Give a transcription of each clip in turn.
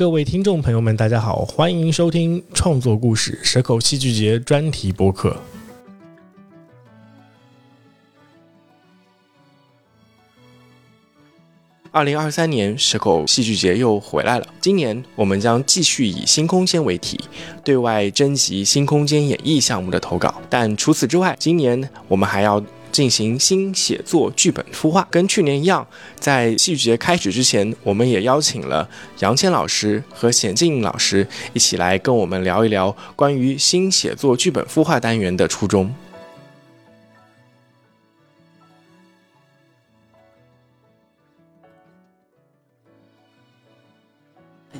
各位听众朋友们，大家好，欢迎收听创作故事蛇口戏剧节专题播客。二零二三年蛇口戏剧节又回来了，今年我们将继续以新空间为题，对外征集新空间演绎项目的投稿。但除此之外，今年我们还要进行新写作剧本孵化。跟去年一样，在戏剧节开始之前，我们也邀请了杨谦老师和冼静老师一起来跟我们聊一聊关于新写作剧本孵化单元的初衷。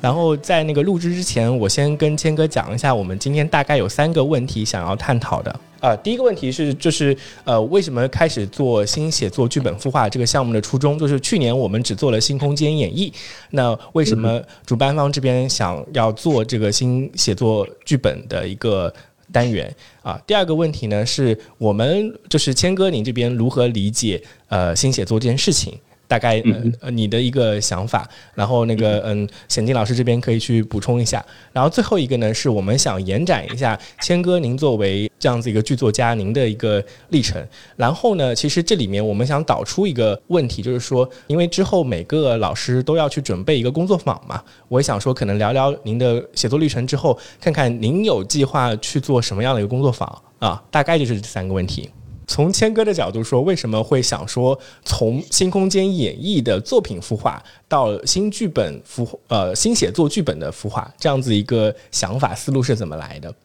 然后在那个录制之前，我先跟谦哥讲一下，我们今天大概有三个问题想要探讨的。啊，第一个问题是，就是呃，为什么开始做新写作剧本孵化这个项目的初衷？就是去年我们只做了新空间演绎，那为什么主办方这边想要做这个新写作剧本的一个单元？啊，第二个问题呢，是我们就是谦哥您这边如何理解呃新写作这件事情？大概呃呃你的一个想法，然后那个嗯，显金老师这边可以去补充一下。然后最后一个呢，是我们想延展一下谦哥您作为这样子一个剧作家您的一个历程。然后呢，其实这里面我们想导出一个问题，就是说，因为之后每个老师都要去准备一个工作坊嘛，我也想说，可能聊聊您的写作历程之后，看看您有计划去做什么样的一个工作坊啊？大概就是这三个问题。从谦哥的角度说，为什么会想说从新空间演绎的作品孵化到新剧本孵呃新写作剧本的孵化，这样子一个想法思路是怎么来的？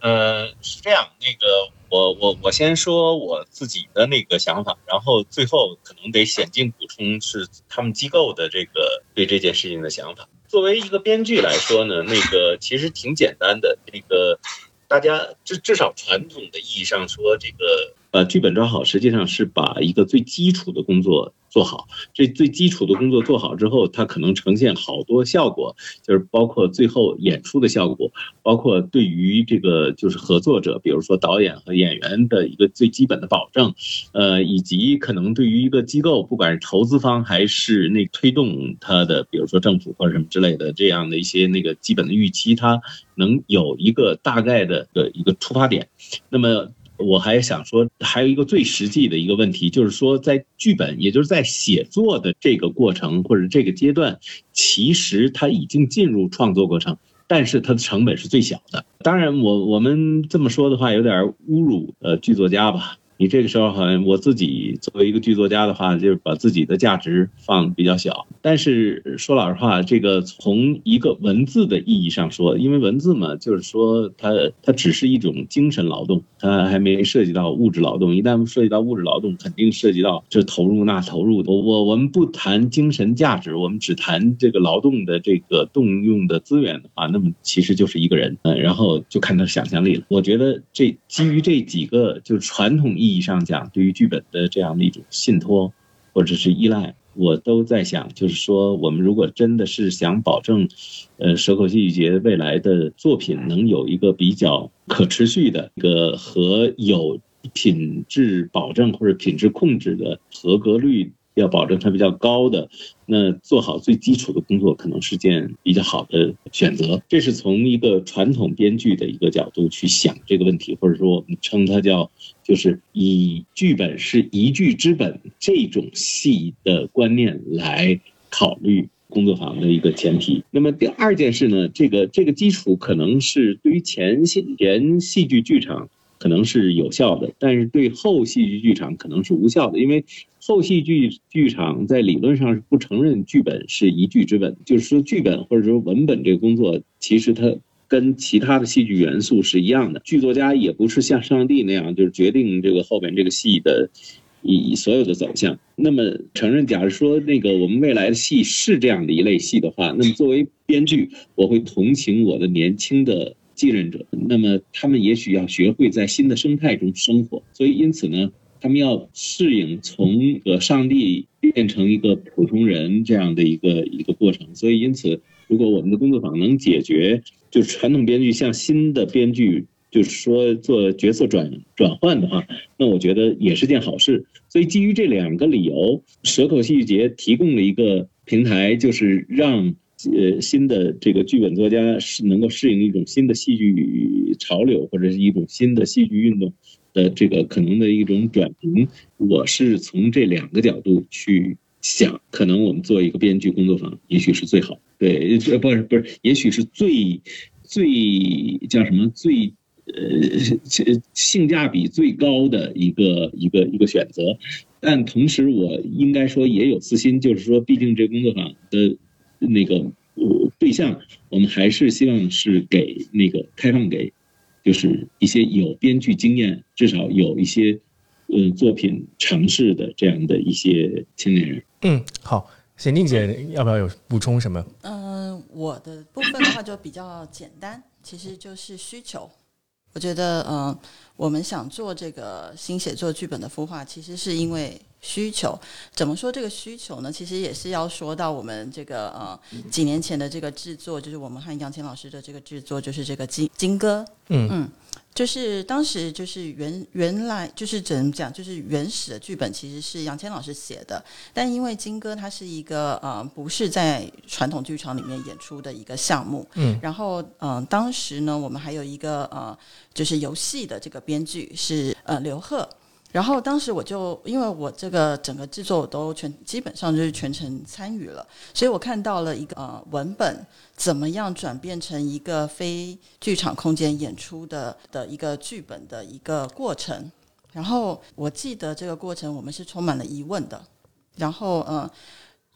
呃，是这样，那个我我我先说我自己的那个想法，然后最后可能得显进补充是他们机构的这个对这件事情的想法。作为一个编剧来说呢，那个其实挺简单的，那个。大家至至少传统的意义上说，这个呃剧本抓好，实际上是把一个最基础的工作做好。这最基础的工作做好之后，它可能呈现好多效果，就是包括最后演出的效果，包括对于这个就是合作者，比如说导演和演员的一个最基本的保证，呃，以及可能对于一个机构，不管是投资方还是那推动它的，比如说政府或者什么之类的这样的一些那个基本的预期，它。能有一个大概的的一个出发点，那么我还想说，还有一个最实际的一个问题，就是说在剧本，也就是在写作的这个过程或者这个阶段，其实它已经进入创作过程，但是它的成本是最小的。当然，我我们这么说的话，有点侮辱呃剧作家吧。你这个时候好像我自己作为一个剧作家的话，就是把自己的价值放比较小。但是说老实话，这个从一个文字的意义上说，因为文字嘛，就是说它它只是一种精神劳动，它还没涉及到物质劳动。一旦涉及到物质劳动，肯定涉及到这投入那投入。我我我们不谈精神价值，我们只谈这个劳动的这个动用的资源的话，那么其实就是一个人，嗯，然后就看他想象力了。我觉得这基于这几个就是传统意。意义上讲，对于剧本的这样的一种信托或者是依赖，我都在想，就是说，我们如果真的是想保证，呃，蛇口戏剧节未来的作品能有一个比较可持续的一个和有品质保证或者品质控制的合格率。要保证它比较高的，那做好最基础的工作可能是件比较好的选择。这是从一个传统编剧的一个角度去想这个问题，或者说我们称它叫就是以剧本是一剧之本这种戏的观念来考虑工作坊的一个前提。那么第二件事呢，这个这个基础可能是对于前戏前戏剧剧场可能是有效的，但是对后戏剧剧场可能是无效的，因为。后戏剧剧场在理论上是不承认剧本是一剧之本，就是说剧本或者说文本这个工作，其实它跟其他的戏剧元素是一样的。剧作家也不是像上帝那样，就是决定这个后边这个戏的以所有的走向。那么承认，假如说那个我们未来的戏是这样的一类戏的话，那么作为编剧，我会同情我的年轻的继任者。那么他们也许要学会在新的生态中生活，所以因此呢。他们要适应从呃上帝变成一个普通人这样的一个一个过程，所以因此，如果我们的工作坊能解决，就是传统编剧向新的编剧，就是说做角色转转换的话，那我觉得也是件好事。所以基于这两个理由，蛇口戏剧节提供了一个平台，就是让呃新的这个剧本作家是能够适应一种新的戏剧潮流或者是一种新的戏剧运动的这个可能的一种转型。我是从这两个角度去想，可能我们做一个编剧工作坊，也许是最好。对，不是不是，也许是最最叫什么最。呃，性价比最高的一个一个一个选择，但同时我应该说也有私心，就是说，毕竟这工作坊的那个对象，我们还是希望是给那个开放给，就是一些有编剧经验，至少有一些嗯作品尝试的这样的一些青年人。嗯，好，贤静姐要不要有补充什么？嗯，我的部分的话就比较简单，其实就是需求。我觉得，嗯，我们想做这个新写作剧本的孵化，其实是因为需求。怎么说这个需求呢？其实也是要说到我们这个，呃，几年前的这个制作，就是我们和杨千老师的这个制作，就是这个金金歌，嗯嗯。就是当时就是原原来就是怎么讲，就是原始的剧本其实是杨千老师写的，但因为金哥他是一个呃不是在传统剧场里面演出的一个项目，嗯，然后嗯当时呢我们还有一个呃就是游戏的这个编剧是呃刘贺。然后当时我就因为我这个整个制作我都全基本上就是全程参与了，所以我看到了一个呃文本怎么样转变成一个非剧场空间演出的的一个剧本的一个过程。然后我记得这个过程我们是充满了疑问的，然后呃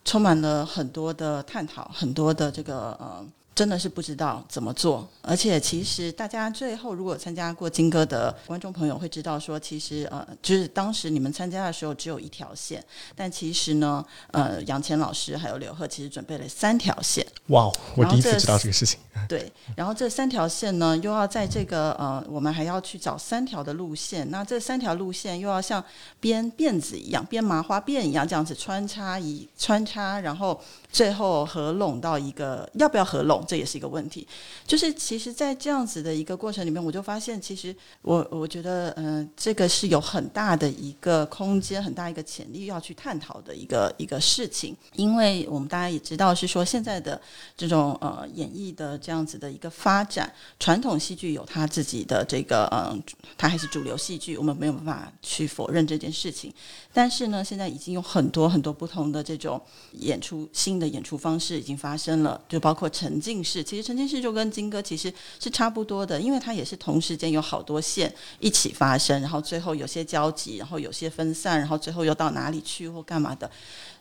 充满了很多的探讨，很多的这个呃。真的是不知道怎么做，而且其实大家最后如果参加过金歌的观众朋友会知道，说其实呃，就是当时你们参加的时候只有一条线，但其实呢，呃，杨乾老师还有刘贺其实准备了三条线。哇，我第一次知道这个事情。对，然后这三条线呢，又要在这个呃，我们还要去找三条的路线，那这三条路线又要像编辫子一样，编麻花辫一样这样子穿插一穿插，然后。最后合拢到一个要不要合拢，这也是一个问题。就是其实，在这样子的一个过程里面，我就发现，其实我我觉得，嗯，这个是有很大的一个空间，很大一个潜力要去探讨的一个一个事情。因为我们大家也知道，是说现在的这种呃演绎的这样子的一个发展，传统戏剧有它自己的这个嗯，它还是主流戏剧，我们没有办法去否认这件事情。但是呢，现在已经有很多很多不同的这种演出新。的演出方式已经发生了，就包括沉浸式。其实沉浸式就跟金歌其实是差不多的，因为它也是同时间有好多线一起发生，然后最后有些交集，然后有些分散，然后最后又到哪里去或干嘛的。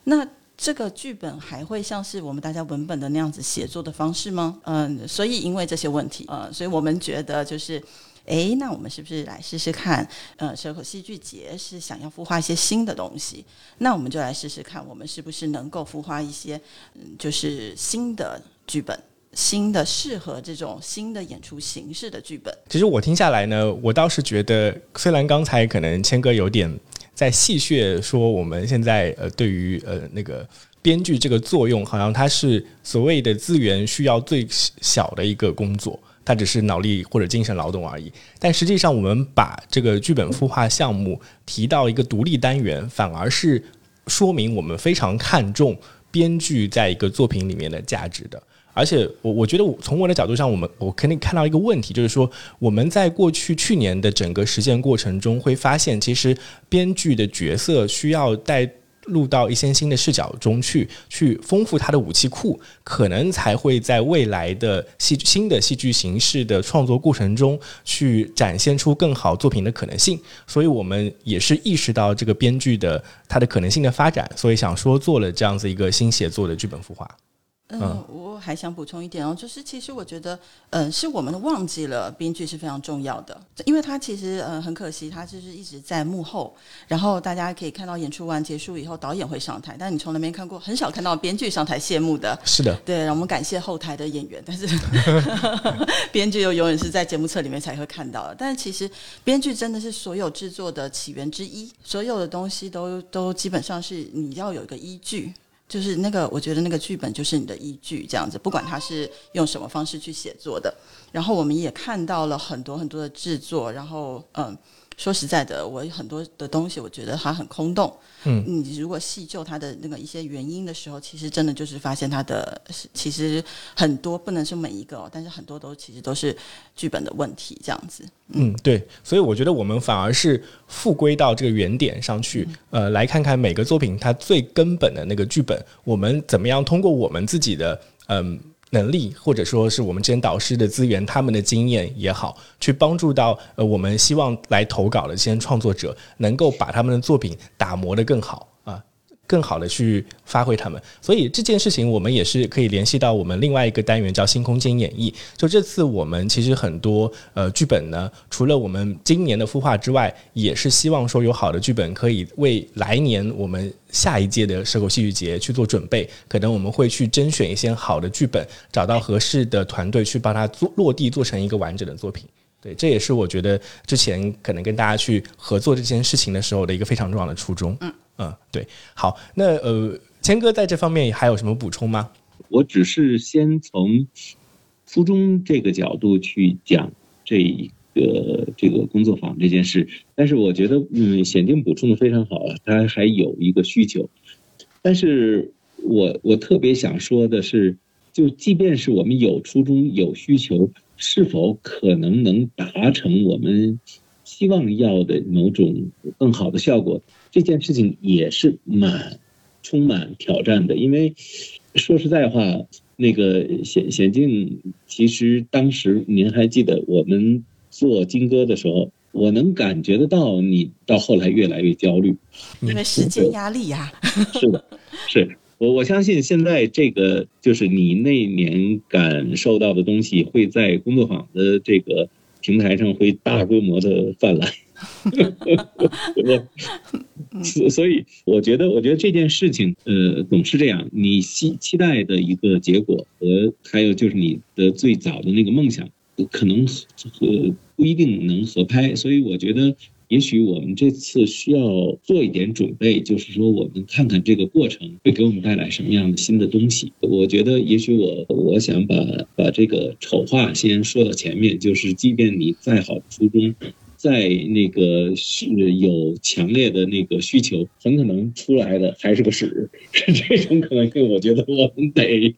那这个剧本还会像是我们大家文本的那样子写作的方式吗？嗯，所以因为这些问题，呃，所以我们觉得就是。哎，那我们是不是来试试看？呃，蛇口戏剧节是想要孵化一些新的东西，那我们就来试试看，我们是不是能够孵化一些，嗯，就是新的剧本，新的适合这种新的演出形式的剧本。其实我听下来呢，我倒是觉得，虽然刚才可能谦哥有点在戏谑说，我们现在呃，对于呃那个编剧这个作用，好像它是所谓的资源需要最小的一个工作。它只是脑力或者精神劳动而已，但实际上，我们把这个剧本孵化项目提到一个独立单元，反而是说明我们非常看重编剧在一个作品里面的价值的。而且，我我觉得，我从我的角度上，我们我肯定看到一个问题，就是说，我们在过去去年的整个实践过程中，会发现，其实编剧的角色需要带。入到一些新的视角中去，去丰富他的武器库，可能才会在未来的戏新的戏剧形式的创作过程中，去展现出更好作品的可能性。所以我们也是意识到这个编剧的它的可能性的发展，所以想说做了这样子一个新写作的剧本孵化。嗯，我还想补充一点哦，就是其实我觉得，嗯，是我们忘记了编剧是非常重要的，因为他其实，嗯，很可惜，他就是一直在幕后，然后大家可以看到演出完结束以后，导演会上台，但你从来没看过，很少看到编剧上台谢幕的。是的，对，让我们感谢后台的演员，但是编剧又永远是在节目册里面才会看到的。但是其实编剧真的是所有制作的起源之一，所有的东西都都基本上是你要有一个依据。就是那个，我觉得那个剧本就是你的依据，这样子，不管他是用什么方式去写作的。然后我们也看到了很多很多的制作，然后嗯，说实在的，我很多的东西我觉得它很空洞。嗯，你如果细究它的那个一些原因的时候，其实真的就是发现它的其实很多不能说每一个，哦，但是很多都其实都是剧本的问题这样子。嗯，对，所以我觉得我们反而是复归到这个原点上去，呃，来看看每个作品它最根本的那个剧本，我们怎么样通过我们自己的嗯。能力，或者说是我们这些导师的资源，他们的经验也好，去帮助到呃我们希望来投稿的这些创作者，能够把他们的作品打磨得更好。更好的去发挥他们，所以这件事情我们也是可以联系到我们另外一个单元叫新空间演绎。就这次我们其实很多呃剧本呢，除了我们今年的孵化之外，也是希望说有好的剧本可以为来年我们下一届的蛇口戏剧节去做准备。可能我们会去甄选一些好的剧本，找到合适的团队去帮他做落地，做成一个完整的作品。对，这也是我觉得之前可能跟大家去合作这件事情的时候的一个非常重要的初衷。嗯。嗯，对，好，那呃，谦哥在这方面还有什么补充吗？我只是先从初中这个角度去讲这一个这个工作坊这件事，但是我觉得，嗯，显定补充的非常好，他还有一个需求，但是我我特别想说的是，就即便是我们有初衷有需求，是否可能能达成我们希望要的某种更好的效果？这件事情也是蛮充满挑战的，因为说实在话，那个显显镜，其实当时您还记得我们做金歌的时候，我能感觉得到你到后来越来越焦虑，因为时间压力呀。是的，是我我相信现在这个就是你那年感受到的东西，会在工作坊的这个平台上会大规模的泛滥。所所以，我觉得，我觉得这件事情，呃，总是这样。你期期待的一个结果，和还有就是你的最早的那个梦想，可能和不一定能合拍。所以，我觉得，也许我们这次需要做一点准备，就是说，我们看看这个过程会给我们带来什么样的新的东西。我觉得，也许我我想把把这个丑话先说到前面，就是即便你再好的初衷。在那个是有强烈的那个需求，很可能出来的还是个屎，是 这种可能性。我觉得我们得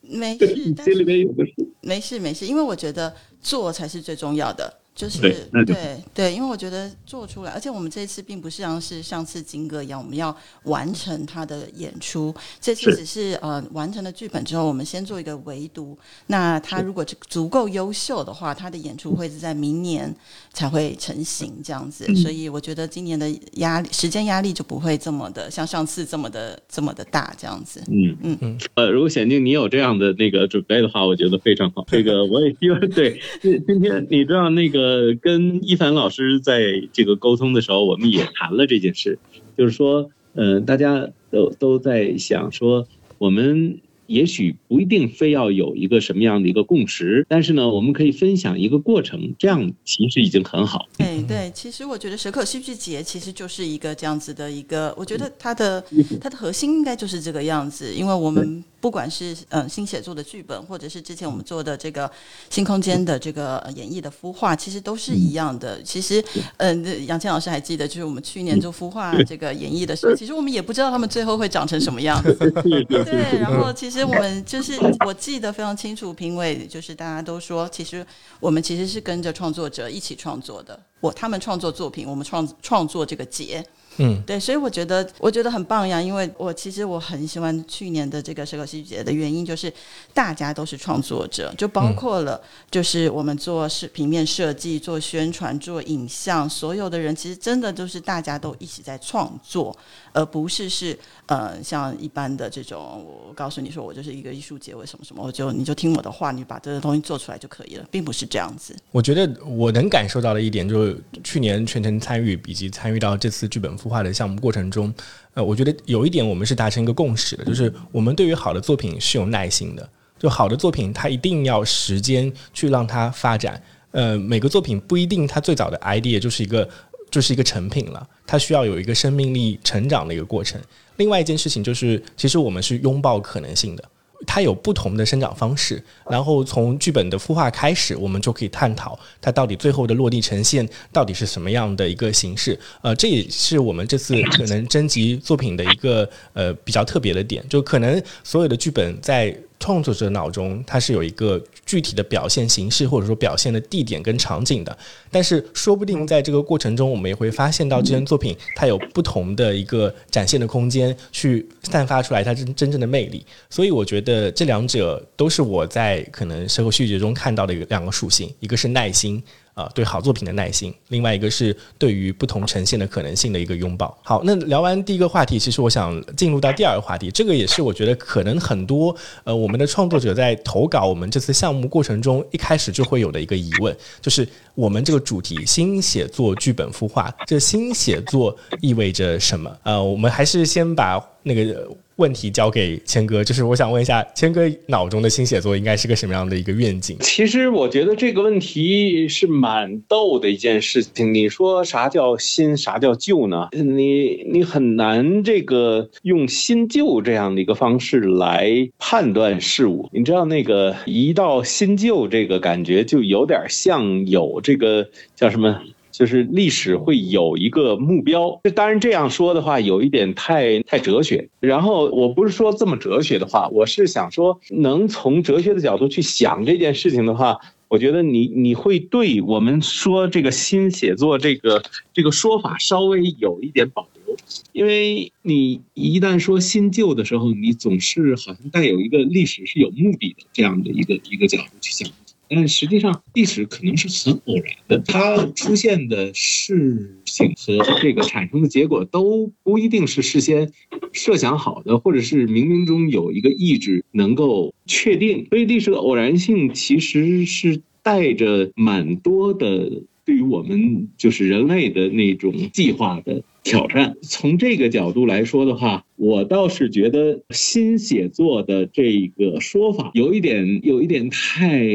没事，心里面有个数。没事没事，因为我觉得做才是最重要的。就是对对，因为我觉得做出来，而且我们这次并不是像是上次金哥一样，我们要完成他的演出。这次只是呃完成了剧本之后，我们先做一个围读。那他如果足够优秀的话，他的演出会是在明年才会成型这样子。所以我觉得今年的压力、时间压力就不会这么的像上次这么的这么的大这样子。嗯嗯嗯。呃，如果显定你有这样的那个准备的话，我觉得非常好。这个 我也希望对。今今天你知道那个。呃，跟一凡老师在这个沟通的时候，我们也谈了这件事，就是说，嗯，大家都都在想说，我们。也许不一定非要有一个什么样的一个共识，但是呢，我们可以分享一个过程，这样其实已经很好。对对，其实我觉得蛇口戏剧节其实就是一个这样子的一个，我觉得它的它的核心应该就是这个样子，因为我们不管是嗯新写作的剧本，或者是之前我们做的这个新空间的这个演绎的孵化，其实都是一样的。其实嗯，杨倩老师还记得，就是我们去年做孵化这个演绎的时候，其实我们也不知道他们最后会长成什么样子。对，然后其实。其实我们就是，我记得非常清楚，评委就是大家都说，其实我们其实是跟着创作者一起创作的。我他们创作作品，我们创创作这个节。嗯，对，所以我觉得我觉得很棒呀，因为我其实我很喜欢去年的这个蛇口戏剧节的原因，就是大家都是创作者，就包括了就是我们做是平面设计、做宣传、做影像，所有的人其实真的都是大家都一起在创作，而不是是呃像一般的这种，我告诉你说我就是一个艺术节，为什么什么，我就你就听我的话，你把这个东西做出来就可以了，并不是这样子。我觉得我能感受到的一点，就是去年全程参与以及参与到这次剧本。孵化的项目过程中，呃，我觉得有一点我们是达成一个共识的，就是我们对于好的作品是有耐心的。就好的作品，它一定要时间去让它发展。呃，每个作品不一定它最早的 idea 就是一个就是一个成品了，它需要有一个生命力成长的一个过程。另外一件事情就是，其实我们是拥抱可能性的。它有不同的生长方式，然后从剧本的孵化开始，我们就可以探讨它到底最后的落地呈现到底是什么样的一个形式。呃，这也是我们这次可能征集作品的一个呃比较特别的点，就可能所有的剧本在。创作者脑中，它是有一个具体的表现形式，或者说表现的地点跟场景的。但是，说不定在这个过程中，我们也会发现到这件作品它有不同的一个展现的空间，去散发出来它真真正的魅力。所以，我觉得这两者都是我在可能社会细节中看到的两个属性，一个是耐心。啊，对好作品的耐心，另外一个是对于不同呈现的可能性的一个拥抱。好，那聊完第一个话题，其实我想进入到第二个话题，这个也是我觉得可能很多呃我们的创作者在投稿我们这次项目过程中，一开始就会有的一个疑问，就是我们这个主题新写作剧本孵化，这新写作意味着什么？呃，我们还是先把那个。问题交给谦哥，就是我想问一下，谦哥脑中的新写作应该是个什么样的一个愿景？其实我觉得这个问题是蛮逗的一件事情。你说啥叫新，啥叫旧呢？你你很难这个用新旧这样的一个方式来判断事物。你知道那个一到新旧这个感觉，就有点像有这个叫什么？就是历史会有一个目标，当然这样说的话有一点太太哲学。然后我不是说这么哲学的话，我是想说，能从哲学的角度去想这件事情的话，我觉得你你会对我们说这个新写作这个这个说法稍微有一点保留，因为你一旦说新旧的时候，你总是好像带有一个历史是有目的的这样的一个一个角度去想。但实际上，历史可能是很偶然的，它出现的事情和这个产生的结果都不一定是事先设想好的，或者是冥冥中有一个意志能够确定。所以，历史的偶然性其实是带着蛮多的对于我们就是人类的那种计划的。挑战。从这个角度来说的话，我倒是觉得新写作的这个说法有一点，有一点太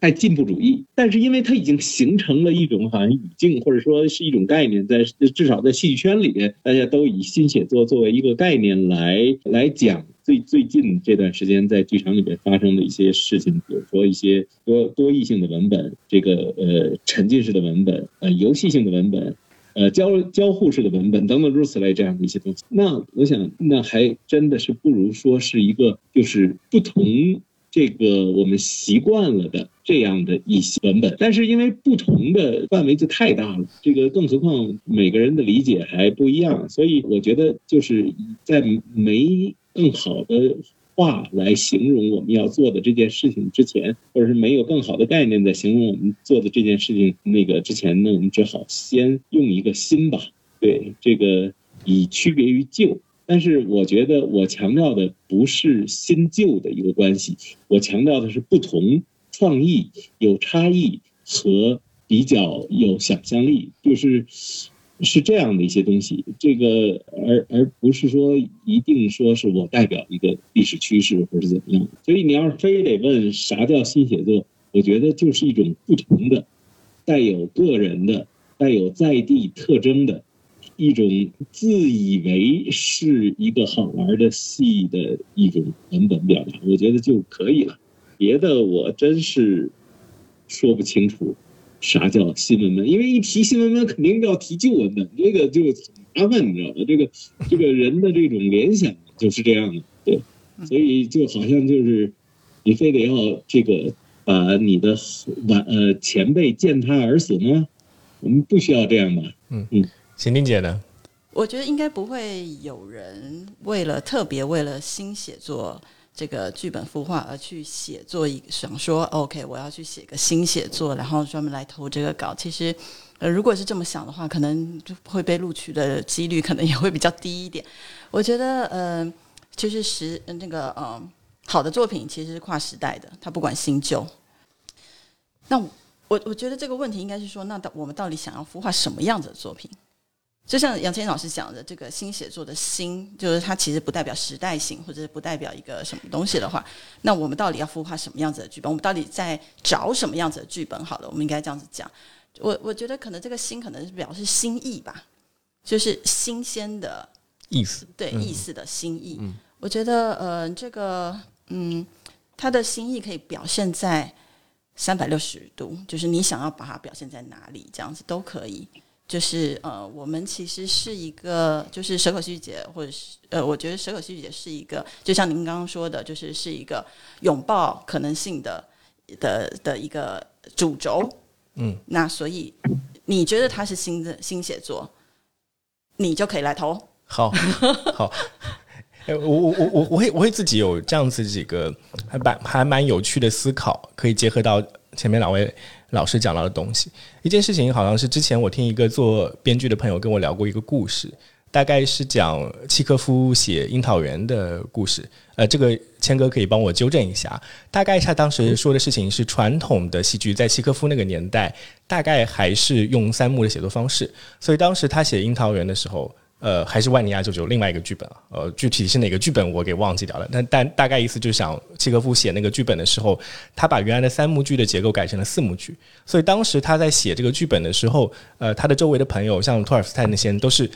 太进步主义。但是因为它已经形成了一种好像语境，或者说是一种概念，在至少在戏剧圈里面，大家都以新写作作为一个概念来来讲最最近这段时间在剧场里面发生的一些事情，比如说一些多多异性的文本，这个呃沉浸式的文本，呃游戏性的文本。呃，交交互式的文本等等如此类这样的一些东西，那我想，那还真的是不如说是一个就是不同这个我们习惯了的这样的一些文本，但是因为不同的范围就太大了，这个更何况每个人的理解还不一样，所以我觉得就是在没更好的。话来形容我们要做的这件事情之前，或者是没有更好的概念在形容我们做的这件事情那个之前呢，我们只好先用一个新吧。对这个以区别于旧，但是我觉得我强调的不是新旧的一个关系，我强调的是不同创意有差异和比较有想象力，就是。是这样的一些东西，这个而而不是说一定说是我代表一个历史趋势或者怎么样。所以你要是非得问啥叫新写作，我觉得就是一种不同的、带有个人的、带有在地特征的一种自以为是一个好玩的戏的一种文本表达，我觉得就可以了。别的我真是说不清楚。啥叫新文本？因为一提新文本，肯定要提旧文本，这个就很麻烦，你知道吧？这个这个人的这种联想就是这样的，对，所以就好像就是你非得要这个把你的晚呃前辈践踏而死吗？我们不需要这样吧？嗯嗯，秦玲姐呢？我觉得应该不会有人为了特别为了新写作。这个剧本孵化而去写作一想说，OK，我要去写个新写作，然后专门来投这个稿。其实，呃，如果是这么想的话，可能就会被录取的几率可能也会比较低一点。我觉得，呃，就是时那个，嗯，好的作品其实是跨时代的，它不管新旧。那我我觉得这个问题应该是说，那到我们到底想要孵化什么样子的作品？就像杨千老师讲的，这个新写作的“新”，就是它其实不代表时代性，或者是不代表一个什么东西的话，那我们到底要孵化什么样子的剧本？我们到底在找什么样子的剧本？好了，我们应该这样子讲。我我觉得可能这个“新”可能是表示新意吧，就是新鲜的意思，对意思的新意。我觉得呃，这个嗯，他的新意可以表现在三百六十度，就是你想要把它表现在哪里，这样子都可以。就是呃，我们其实是一个，就是蛇口戏剧节，或者是呃，我觉得蛇口戏剧节是一个，就像您刚刚说的，就是是一个拥抱可能性的的的一个主轴。嗯，那所以你觉得它是新的新写作，你就可以来投。好，好，哎，我我我我我会我会自己有这样子几个还蛮还蛮有趣的思考，可以结合到前面两位老师讲到的东西。一件事情好像是之前我听一个做编剧的朋友跟我聊过一个故事，大概是讲契诃夫写《樱桃园》的故事。呃，这个谦哥可以帮我纠正一下。大概他当时说的事情是，传统的戏剧在契诃夫那个年代，大概还是用三幕的写作方式，所以当时他写《樱桃园》的时候。呃，还是万尼亚舅舅另外一个剧本啊，呃，具体是哪个剧本我给忘记掉了。但但大概意思就是想契诃夫写那个剧本的时候，他把原来的三幕剧的结构改成了四幕剧。所以当时他在写这个剧本的时候，呃，他的周围的朋友像托尔斯泰那些人都是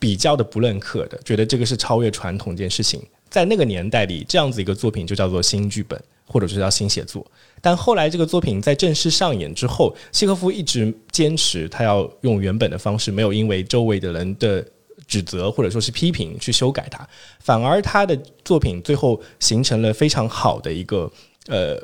比较的不认可的，觉得这个是超越传统一件事情。在那个年代里，这样子一个作品就叫做新剧本，或者是叫新写作。但后来这个作品在正式上演之后，契诃夫一直坚持他要用原本的方式，没有因为周围的人的。指责或者说是批评去修改它，反而他的作品最后形成了非常好的一个呃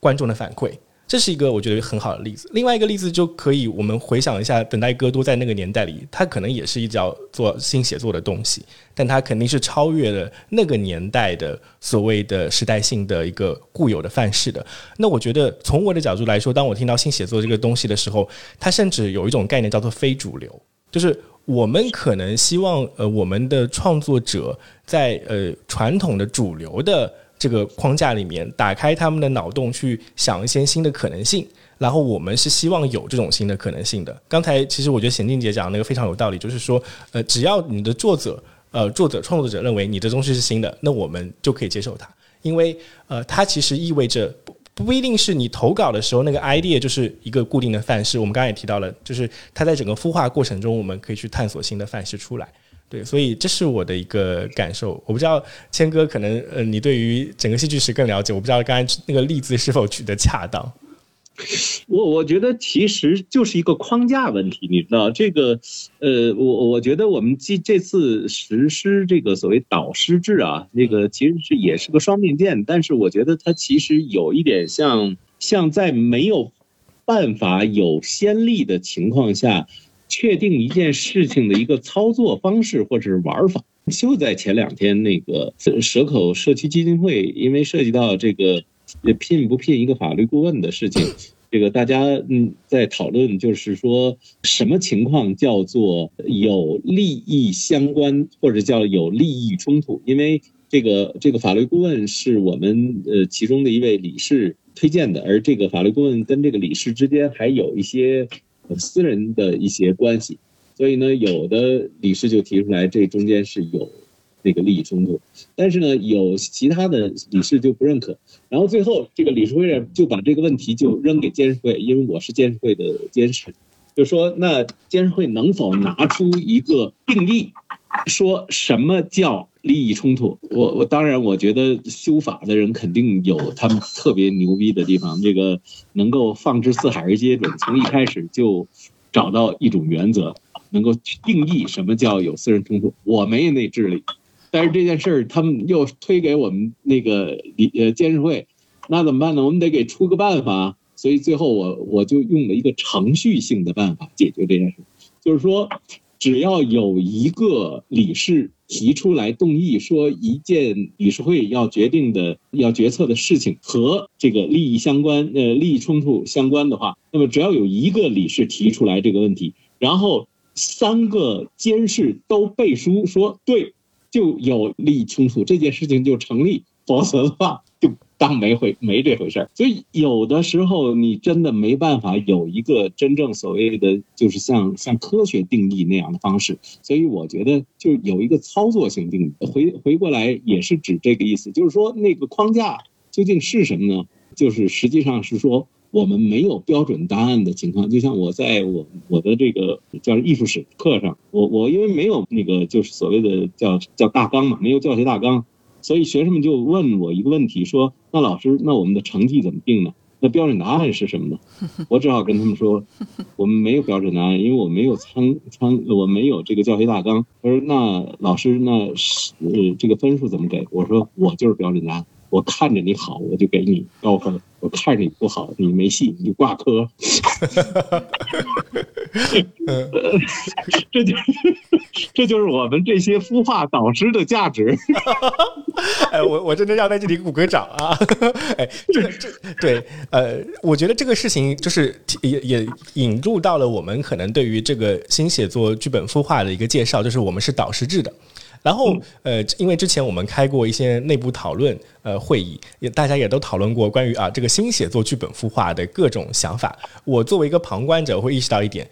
观众的反馈，这是一个我觉得很好的例子。另外一个例子就可以我们回想一下，等待戈多在那个年代里，他可能也是一叫做新写作的东西，但他肯定是超越了那个年代的所谓的时代性的一个固有的范式的。那我觉得从我的角度来说，当我听到新写作这个东西的时候，它甚至有一种概念叫做非主流，就是。我们可能希望，呃，我们的创作者在呃传统的主流的这个框架里面，打开他们的脑洞，去想一些新的可能性。然后我们是希望有这种新的可能性的。刚才其实我觉得贤静姐讲那个非常有道理，就是说，呃，只要你的作者，呃，作者创作者认为你的东西是新的，那我们就可以接受它，因为呃，它其实意味着。不一定是你投稿的时候那个 idea 就是一个固定的范式。我们刚才也提到了，就是它在整个孵化过程中，我们可以去探索新的范式出来。对，所以这是我的一个感受。我不知道谦哥可能呃，你对于整个戏剧史更了解。我不知道刚才那个例子是否举得恰当。我我觉得其实就是一个框架问题，你知道这个，呃，我我觉得我们这这次实施这个所谓导师制啊，那个其实是也是个双面剑，但是我觉得它其实有一点像像在没有办法有先例的情况下，确定一件事情的一个操作方式或者是玩法。就在前两天，那个蛇口社区基金会因为涉及到这个。也聘不聘一个法律顾问的事情，这个大家嗯在讨论，就是说什么情况叫做有利益相关，或者叫有利益冲突？因为这个这个法律顾问是我们呃其中的一位理事推荐的，而这个法律顾问跟这个理事之间还有一些私人的一些关系，所以呢，有的理事就提出来，这中间是有。那个利益冲突，但是呢，有其他的理事就不认可，然后最后这个理事会就把这个问题就扔给监事会，因为我是监事会的监事，就说那监事会能否拿出一个定义，说什么叫利益冲突？我我当然我觉得修法的人肯定有他们特别牛逼的地方，这个能够放之四海而皆准，从一开始就找到一种原则，能够定义什么叫有私人冲突。我没有那智力。但是这件事儿，他们又推给我们那个理呃监事会，那怎么办呢？我们得给出个办法。所以最后我我就用了一个程序性的办法解决这件事，就是说，只要有一个理事提出来动议，说一件理事会要决定的、要决策的事情和这个利益相关、呃利益冲突相关的话，那么只要有一个理事提出来这个问题，然后三个监事都背书说对。就有利益冲突，这件事情就成立，否则的话 就当没回没这回事儿。所以有的时候你真的没办法有一个真正所谓的就是像像科学定义那样的方式。所以我觉得就有一个操作性定义。回回过来也是指这个意思，就是说那个框架究竟是什么呢？就是实际上是说。我们没有标准答案的情况，就像我在我我的这个叫艺术史课上，我我因为没有那个就是所谓的叫叫大纲嘛，没有教学大纲，所以学生们就问我一个问题，说：“那老师，那我们的成绩怎么定呢？那标准答案是什么呢？”我只好跟他们说：“我们没有标准答案，因为我没有参参，我没有这个教学大纲。”他说：“那老师，那是这个分数怎么给？”我说：“我就是标准答案。”我看着你好，我就给你高分；我看着你不好，你没戏，你就挂科。这就是这就是我们这些孵化导师的价值。哎，我我真的要在这里鼓个掌啊！哎，这这对呃，我觉得这个事情就是也也引入到了我们可能对于这个新写作剧本孵化的一个介绍，就是我们是导师制的。然后，呃，因为之前我们开过一些内部讨论，呃，会议，也大家也都讨论过关于啊这个新写作剧本孵化的各种想法。我作为一个旁观者，会意识到一点。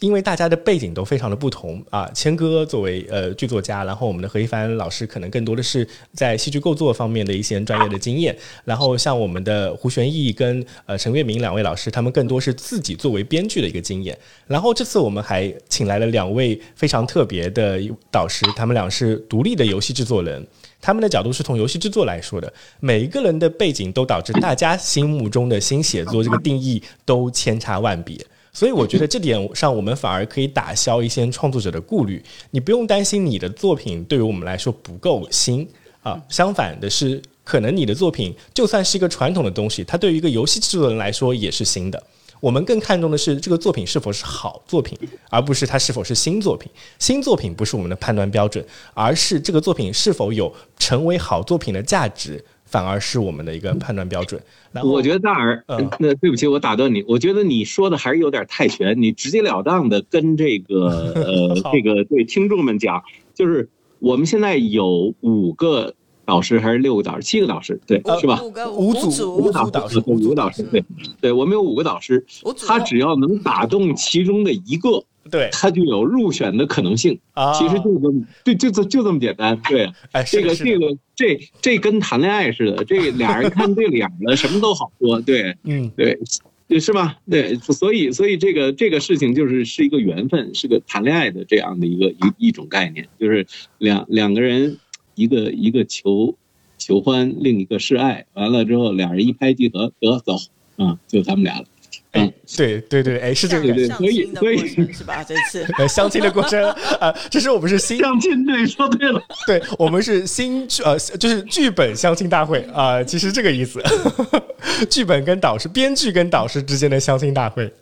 因为大家的背景都非常的不同啊，谦哥作为呃剧作家，然后我们的何一帆老师可能更多的是在戏剧构作方面的一些专业的经验，然后像我们的胡玄义跟呃陈月明两位老师，他们更多是自己作为编剧的一个经验。然后这次我们还请来了两位非常特别的导师，他们俩是独立的游戏制作人，他们的角度是从游戏制作来说的，每一个人的背景都导致大家心目中的新写作这个定义都千差万别。所以我觉得这点上，我们反而可以打消一些创作者的顾虑。你不用担心你的作品对于我们来说不够新啊，相反的是，可能你的作品就算是一个传统的东西，它对于一个游戏制作人来说也是新的。我们更看重的是这个作品是否是好作品，而不是它是否是新作品。新作品不是我们的判断标准，而是这个作品是否有成为好作品的价值。反而是我们的一个判断标准。我觉得大耳，那对不起，我打断你。我觉得你说的还是有点太悬。你直截了当的跟这个 呃这个对听众们讲，就是我们现在有五个导师还是六个导师？七个导师，对，是吧？五个五组五组导师，五个导师，对，对我们有五个导师，他只要能打动其中的一个。对，他就有入选的可能性啊！其实就这么，对，就就就这么简单。对，哎，这个这个这这跟谈恋爱似的，这俩人看 对眼了，什么都好说。对，嗯，对，是吧？对，所以所以这个这个事情就是是一个缘分，是个谈恋爱的这样的一个一一种概念，就是两两个人，一个一个求求欢，另一个示爱，完了之后俩人一拍即合，得走，啊，就他们俩了。哎，对对对，哎，是这个，对，所以所以是吧？这次 呃，相亲的过程啊，这是我们是新相亲，对，说对了，对我们是新呃，就是剧本相亲大会啊，其实这个意思，剧本跟导师、编剧跟导师之间的相亲大会。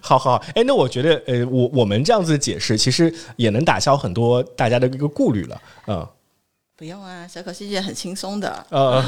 好好，哎，那我觉得呃，我我们这样子解释，其实也能打消很多大家的一个顾虑了，嗯。不用啊，小可戏剧很轻松的。呃，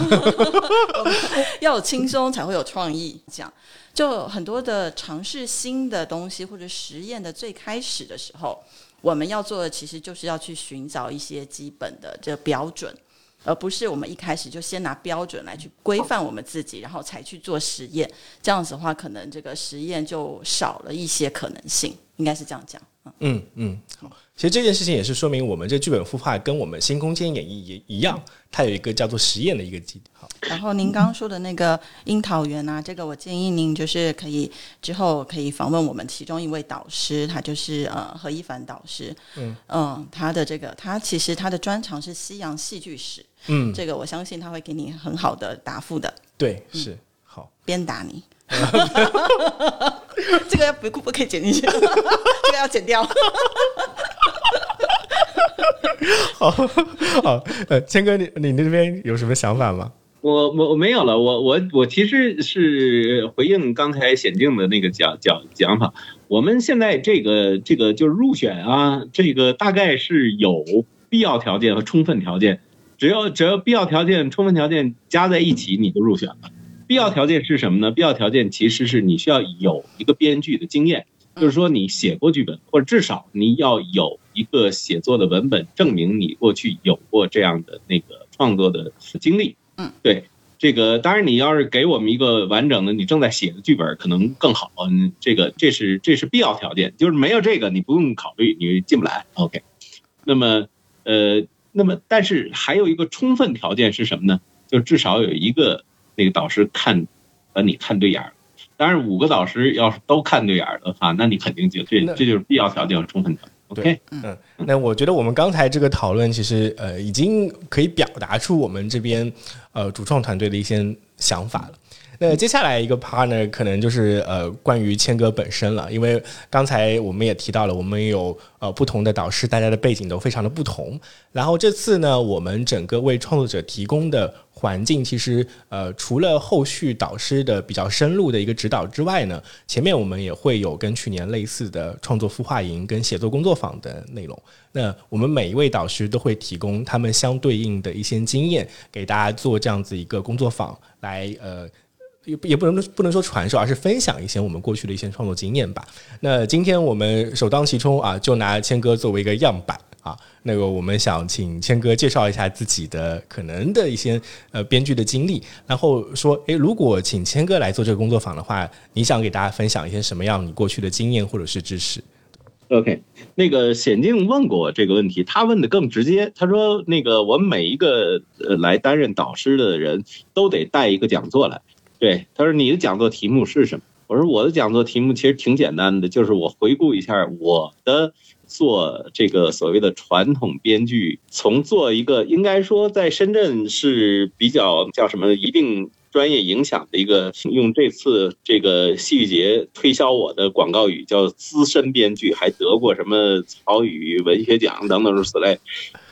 要有轻松才会有创意。这样就很多的尝试新的东西或者实验的最开始的时候，我们要做的其实就是要去寻找一些基本的这标准，而不是我们一开始就先拿标准来去规范我们自己，然后才去做实验。这样子的话，可能这个实验就少了一些可能性。应该是这样讲。嗯嗯，好。其实这件事情也是说明，我们这剧本孵化跟我们新空间演绎也一样，它有一个叫做实验的一个基地。好，然后您刚刚说的那个樱桃园啊，这个我建议您就是可以之后可以访问我们其中一位导师，他就是呃何一凡导师。嗯嗯，他的这个他其实他的专长是西洋戏剧史。嗯，这个我相信他会给你很好的答复的。对，是好鞭打你。这个要不不可以剪进去，这个要剪掉。好好，呃，谦哥，你你那边有什么想法吗？我我我没有了，我我我其实是回应刚才显静的那个讲讲讲法。我们现在这个这个就是入选啊，这个大概是有必要条件和充分条件，只要只要必要条件、充分条件加在一起，你就入选了。必要条件是什么呢？必要条件其实是你需要有一个编剧的经验，就是说你写过剧本，或者至少你要有一个写作的文本，证明你过去有过这样的那个创作的经历。嗯，对，这个当然你要是给我们一个完整的你正在写的剧本，可能更好。嗯，这个这是这是必要条件，就是没有这个你不用考虑，你进不来。OK，那么呃，那么但是还有一个充分条件是什么呢？就至少有一个。那个导师看，把你看对眼儿，当然五个导师要是都看对眼儿的话，那你肯定就这这就是必要条件和充分条件。OK，嗯，那我觉得我们刚才这个讨论，其实呃，已经可以表达出我们这边呃主创团队的一些想法了。那接下来一个 partner 可能就是呃关于谦哥本身了，因为刚才我们也提到了，我们有呃不同的导师，大家的背景都非常的不同。然后这次呢，我们整个为创作者提供的环境，其实呃除了后续导师的比较深入的一个指导之外呢，前面我们也会有跟去年类似的创作孵化营跟写作工作坊的内容。那我们每一位导师都会提供他们相对应的一些经验，给大家做这样子一个工作坊来呃。也也不能不能说传授，而是分享一些我们过去的一些创作经验吧。那今天我们首当其冲啊，就拿谦哥作为一个样板啊。那个我们想请谦哥介绍一下自己的可能的一些呃编剧的经历，然后说，诶，如果请谦哥来做这个工作坊的话，你想给大家分享一些什么样你过去的经验或者是知识？OK，那个显静问过我这个问题，他问的更直接，他说那个我们每一个呃来担任导师的人都得带一个讲座来。对，他说你的讲座题目是什么？我说我的讲座题目其实挺简单的，就是我回顾一下我的做这个所谓的传统编剧，从做一个应该说在深圳是比较叫什么一定专业影响的一个，用这次这个戏剧节推销我的广告语叫资深编剧，还得过什么曹禺文学奖等等如此类。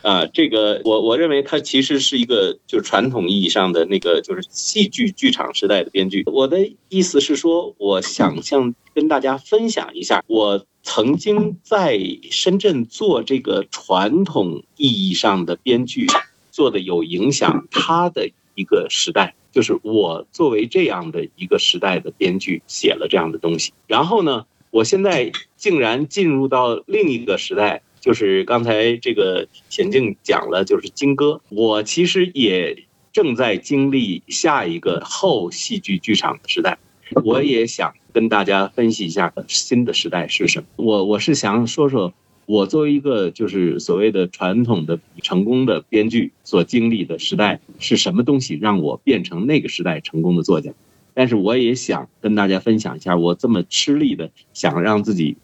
啊，这个我我认为它其实是一个就是传统意义上的那个就是戏剧剧场时代的编剧。我的意思是说，我想向跟大家分享一下，我曾经在深圳做这个传统意义上的编剧，做的有影响他的一个时代，就是我作为这样的一个时代的编剧写了这样的东西。然后呢，我现在竟然进入到另一个时代。就是刚才这个显静讲了，就是金哥。我其实也正在经历下一个后戏剧剧场的时代，我也想跟大家分析一下新的时代是什么。我我是想说说，我作为一个就是所谓的传统的成功的编剧所经历的时代是什么东西，让我变成那个时代成功的作家。但是我也想跟大家分享一下，我这么吃力的想让自己。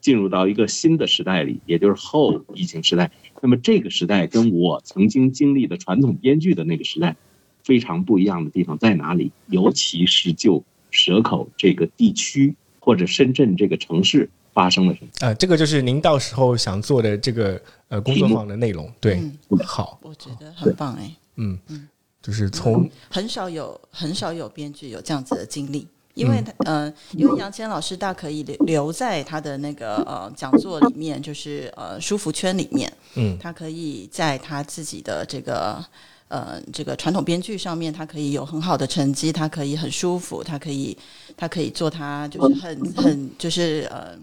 进入到一个新的时代里，也就是后疫情时代。那么这个时代跟我曾经经历的传统编剧的那个时代非常不一样的地方在哪里？尤其是就蛇口这个地区或者深圳这个城市发生了什么？呃，这个就是您到时候想做的这个呃工作坊的内容。对，好，我觉得很棒哎。嗯嗯，就是从很少有很少有编剧有这样子的经历。因为他，呃，因为杨谦老师大可以留留在他的那个呃讲座里面，就是呃舒服圈里面，嗯，他可以在他自己的这个呃这个传统编剧上面，他可以有很好的成绩，他可以很舒服，他可以他可以做他就是很很就是呃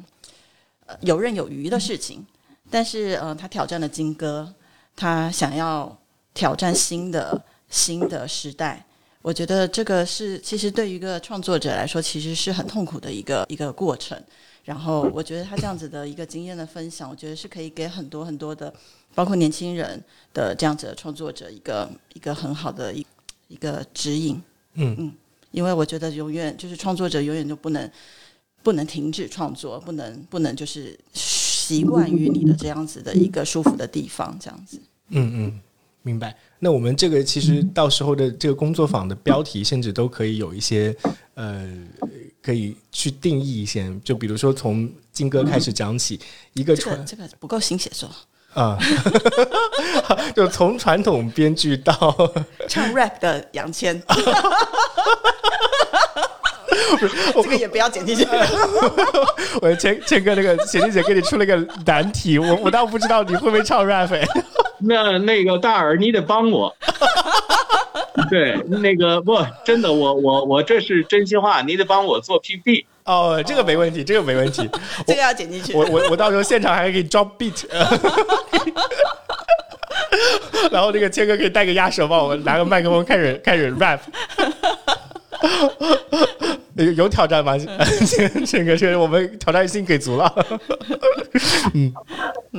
呃游刃有余的事情。但是呃，他挑战了金歌，他想要挑战新的新的时代。我觉得这个是，其实对于一个创作者来说，其实是很痛苦的一个一个过程。然后，我觉得他这样子的一个经验的分享，我觉得是可以给很多很多的，包括年轻人的这样子的创作者一个一个很好的一一个指引。嗯嗯，因为我觉得永远就是创作者永远就不能不能停止创作，不能不能就是习惯于你的这样子的一个舒服的地方，这样子。嗯嗯。明白。那我们这个其实到时候的这个工作坊的标题，甚至都可以有一些呃，可以去定义一些。就比如说从金哥开始讲起，一个传这个不够新写作啊，就从传统编剧到唱 rap 的杨谦，这个也不要剪进去。我前前哥那个写静姐给你出了个难题，我我倒不知道你会不会唱 rap。那那个大耳，你得帮我。对，那个不，真的，我我我这是真心话，你得帮我做 PPT。哦，这个没问题，这个没问题，这个要剪进去。我我我到时候现场还可以 drop beat，然后那个谦哥可以带个鸭舌帮我们拿个麦克风开始开始 rap。有有挑战吗？这个这个我们挑战性给足了。嗯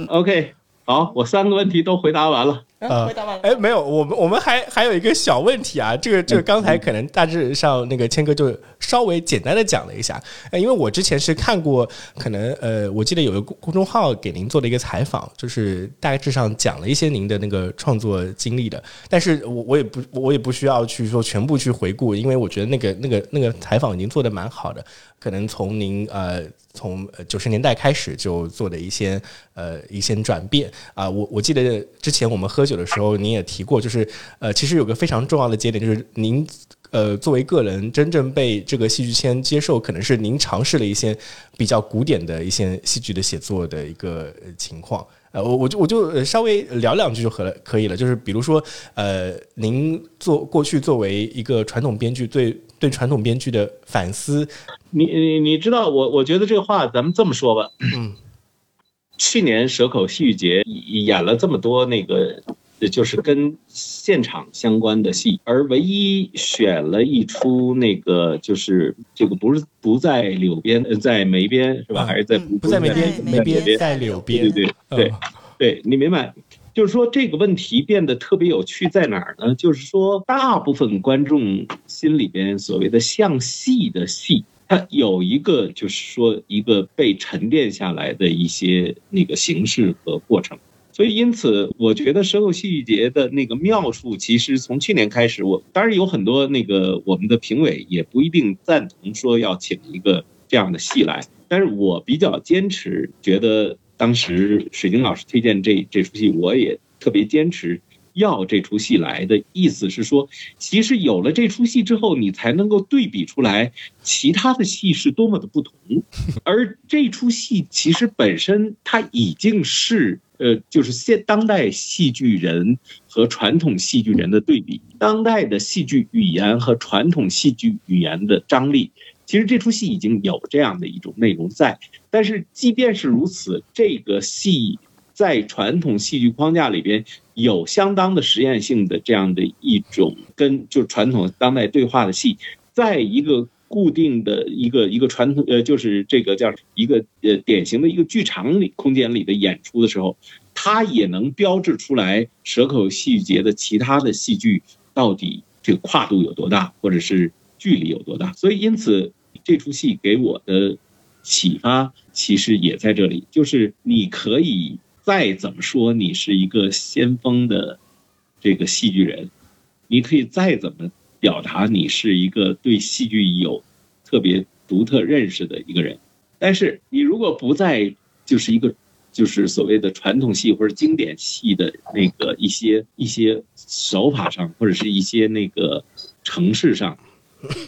，OK。好，我三个问题都回答完了。回答完了。哎，没有，我们我们还还有一个小问题啊，这个这个刚才可能大致上那个谦哥就稍微简单的讲了一下，呃，因为我之前是看过，可能呃，我记得有个公公众号给您做了一个采访，就是大致上讲了一些您的那个创作经历的，但是我我也不我也不需要去说全部去回顾，因为我觉得那个那个那个采访已经做的蛮好的。可能从您呃从九十年代开始就做的一些呃一些转变啊，我我记得之前我们喝酒的时候您也提过，就是呃其实有个非常重要的节点，就是您呃作为个人真正被这个戏剧圈接受，可能是您尝试了一些比较古典的一些戏剧的写作的一个情况。呃，我我就我就稍微聊两句就可了，可以了。就是比如说，呃，您做过去作为一个传统编剧，对对传统编剧的反思，你你你知道，我我觉得这个话咱们这么说吧，嗯，去年蛇口戏剧节演了这么多那个。就是跟现场相关的戏，而唯一选了一出那个，就是这个不是不在柳边，在梅边是吧？还是在不在梅边？梅边在柳边。对对对对，你明白？就是说这个问题变得特别有趣在哪儿呢？就是说大部分观众心里边所谓的像戏的戏，它有一个就是说一个被沉淀下来的一些那个形式和过程。所以，因此，我觉得蛇口戏剧节的那个妙处，其实从去年开始，我当然有很多那个我们的评委也不一定赞同说要请一个这样的戏来，但是我比较坚持，觉得当时水晶老师推荐这这出戏，我也特别坚持要这出戏来的意思是说，其实有了这出戏之后，你才能够对比出来其他的戏是多么的不同，而这出戏其实本身它已经是。呃，就是现当代戏剧人和传统戏剧人的对比，当代的戏剧语言和传统戏剧语言的张力，其实这出戏已经有这样的一种内容在。但是即便是如此，这个戏在传统戏剧框架里边有相当的实验性的这样的一种跟就传统当代对话的戏，在一个。固定的一个一个传统呃，就是这个叫一个呃典型的一个剧场里空间里的演出的时候，它也能标志出来蛇口戏剧节的其他的戏剧到底这个跨度有多大，或者是距离有多大。所以因此这出戏给我的启发其实也在这里，就是你可以再怎么说你是一个先锋的这个戏剧人，你可以再怎么。表达你是一个对戏剧有特别独特认识的一个人，但是你如果不在就是一个就是所谓的传统戏或者经典戏的那个一些一些手法上或者是一些那个程式上，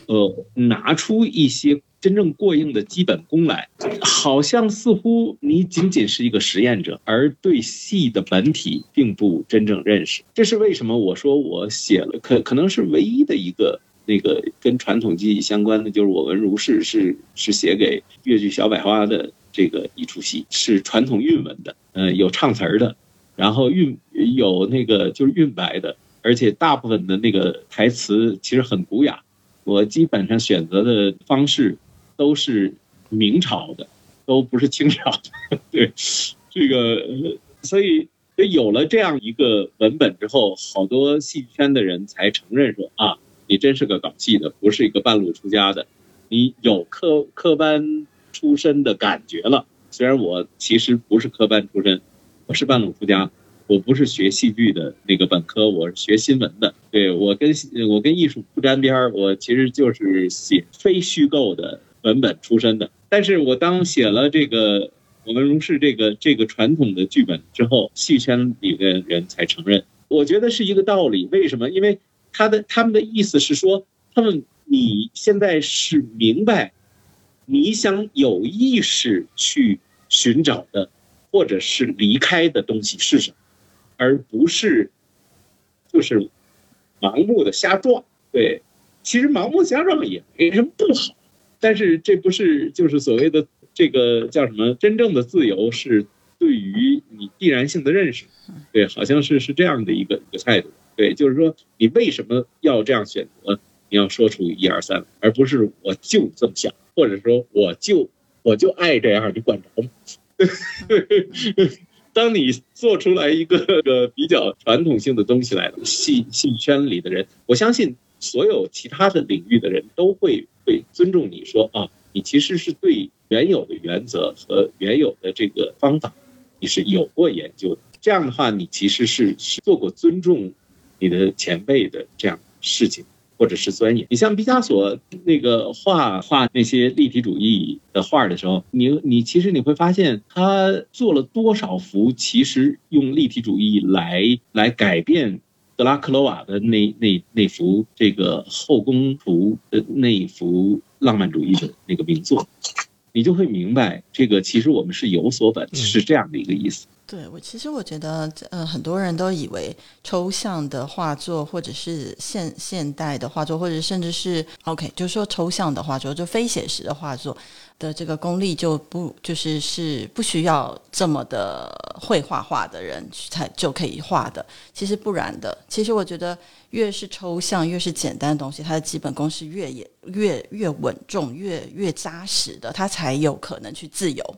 呃，拿出一些。真正过硬的基本功来，好像似乎你仅仅是一个实验者，而对戏的本体并不真正认识。这是为什么？我说我写了，可可能是唯一的一个那个跟传统技艺相关的，就是我文如是是是写给越剧小百花的这个一出戏，是传统韵文的，嗯，有唱词儿的，然后韵有那个就是韵白的，而且大部分的那个台词其实很古雅。我基本上选择的方式。都是明朝的，都不是清朝的。对，这个，所以有了这样一个文本之后，好多戏剧圈的人才承认说啊，你真是个搞戏的，不是一个半路出家的，你有科科班出身的感觉了。虽然我其实不是科班出身，我是半路出家，我不是学戏剧的那个本科，我是学新闻的。对我跟我跟艺术不沾边儿，我其实就是写非虚构的。文本出身的，但是我当写了这个我们如是这个这个传统的剧本之后，戏圈里的人才承认。我觉得是一个道理。为什么？因为他的他们的意思是说，他们你现在是明白，你想有意识去寻找的，或者是离开的东西是什么，而不是就是盲目的瞎撞。对，其实盲目瞎撞也没什么不好。但是这不是就是所谓的这个叫什么？真正的自由是对于你必然性的认识，对，好像是是这样的一个一个态度，对，就是说你为什么要这样选择？你要说出一二三，而不是我就这么想，或者说我就我就爱这样，你管着吗？当你做出来一个 个比较传统性的东西来了，戏戏圈里的人，我相信所有其他的领域的人都会会尊重你说啊，你其实是对原有的原则和原有的这个方法，你是有过研究的。这样的话，你其实是是做过尊重你的前辈的这样事情。或者是钻研，你像毕加索那个画画那些立体主义的画的时候，你你其实你会发现他做了多少幅，其实用立体主义来来改变德拉克罗瓦的那那那幅这个后宫图的那幅浪漫主义的那个名作，你就会明白这个其实我们是有所本，是这样的一个意思。对我其实我觉得，呃，很多人都以为抽象的画作，或者是现现代的画作，或者甚至是 OK，就是说抽象的画作，就非写实的画作的这个功力就不就是是不需要这么的会画画的人才就可以画的。其实不然的，其实我觉得越是抽象，越是简单的东西，它的基本功是越也越越稳重，越越扎实的，它才有可能去自由。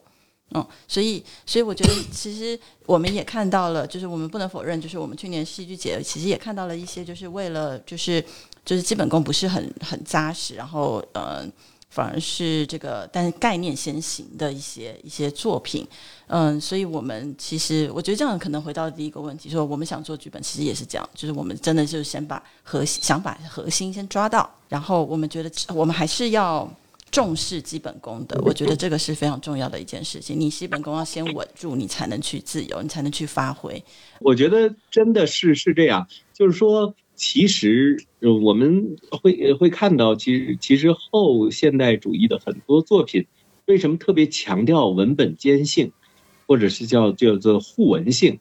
嗯，所以，所以我觉得，其实我们也看到了，就是我们不能否认，就是我们去年戏剧节其实也看到了一些，就是为了，就是就是基本功不是很很扎实，然后呃，反而是这个，但是概念先行的一些一些作品，嗯，所以我们其实我觉得这样可能回到第一个问题，说我们想做剧本，其实也是这样，就是我们真的就是先把核心想把核心先抓到，然后我们觉得我们还是要。重视基本功的，我觉得这个是非常重要的一件事情。你基本功要先稳住，你才能去自由，你才能去发挥。我觉得真的是是这样，就是说，其实我们会会看到，其实其实后现代主义的很多作品，为什么特别强调文本兼性，或者是叫叫做互文性？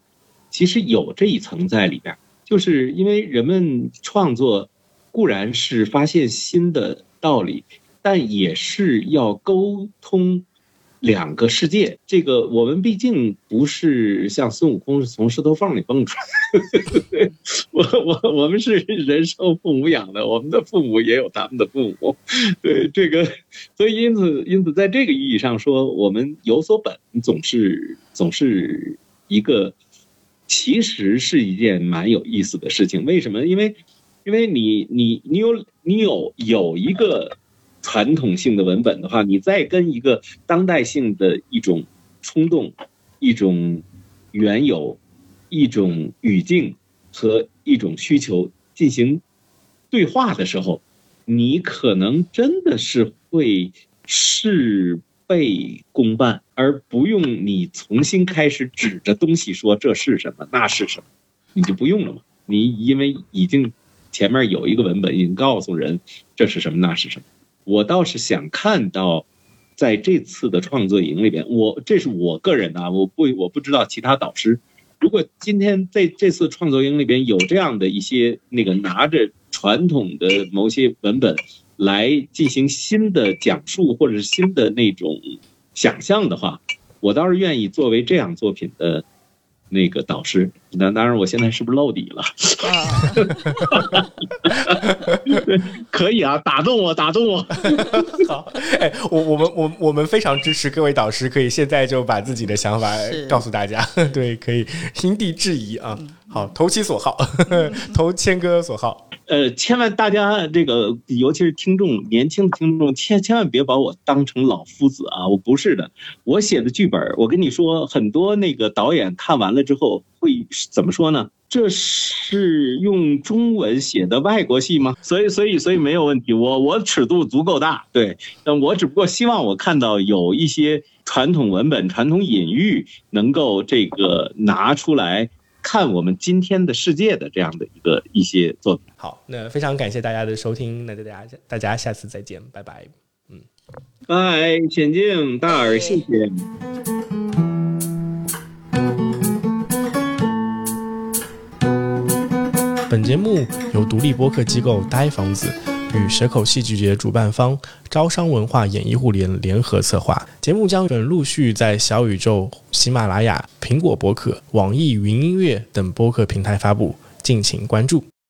其实有这一层在里边，就是因为人们创作固然是发现新的道理。但也是要沟通两个世界。这个我们毕竟不是像孙悟空是从石头缝里蹦出来，我我我们是人生父母养的，我们的父母也有他们的父母。对这个，所以因此因此在这个意义上说，我们有所本，总是总是一个，其实是一件蛮有意思的事情。为什么？因为因为你你你有你有有一个。传统性的文本的话，你再跟一个当代性的一种冲动、一种原有、一种语境和一种需求进行对话的时候，你可能真的是会事倍功半，而不用你重新开始指着东西说这是什么，那是什么，你就不用了嘛。你因为已经前面有一个文本，已经告诉人这是什么，那是什么。我倒是想看到，在这次的创作营里边，我这是我个人啊，我不我不知道其他导师。如果今天在这次创作营里边有这样的一些那个拿着传统的某些文本来进行新的讲述或者是新的那种想象的话，我倒是愿意作为这样作品的。那个导师，那当然，我现在是不是露底了？可以啊，打动我，打动我。好，哎，我我们我我们非常支持各位导师，可以现在就把自己的想法告诉大家。对，可以因地制宜啊。好，投其所好，投谦哥所好。呃，千万大家这个，尤其是听众，年轻的听众，千千万别把我当成老夫子啊！我不是的，我写的剧本，我跟你说，很多那个导演看完了之后会怎么说呢？这是用中文写的外国戏吗？所以，所以，所以没有问题。我我尺度足够大，对，但我只不过希望我看到有一些传统文本、传统隐喻能够这个拿出来。看我们今天的世界的这样的一个一些作品。好，那非常感谢大家的收听，那大家大家下次再见，拜拜。嗯，拜，浅静大耳，谢谢。本节目由独立播客机构呆房子。与蛇口戏剧节主办方招商文化演艺互联联合策划，节目将准陆续在小宇宙、喜马拉雅、苹果播客、网易云音乐等播客平台发布，敬请关注。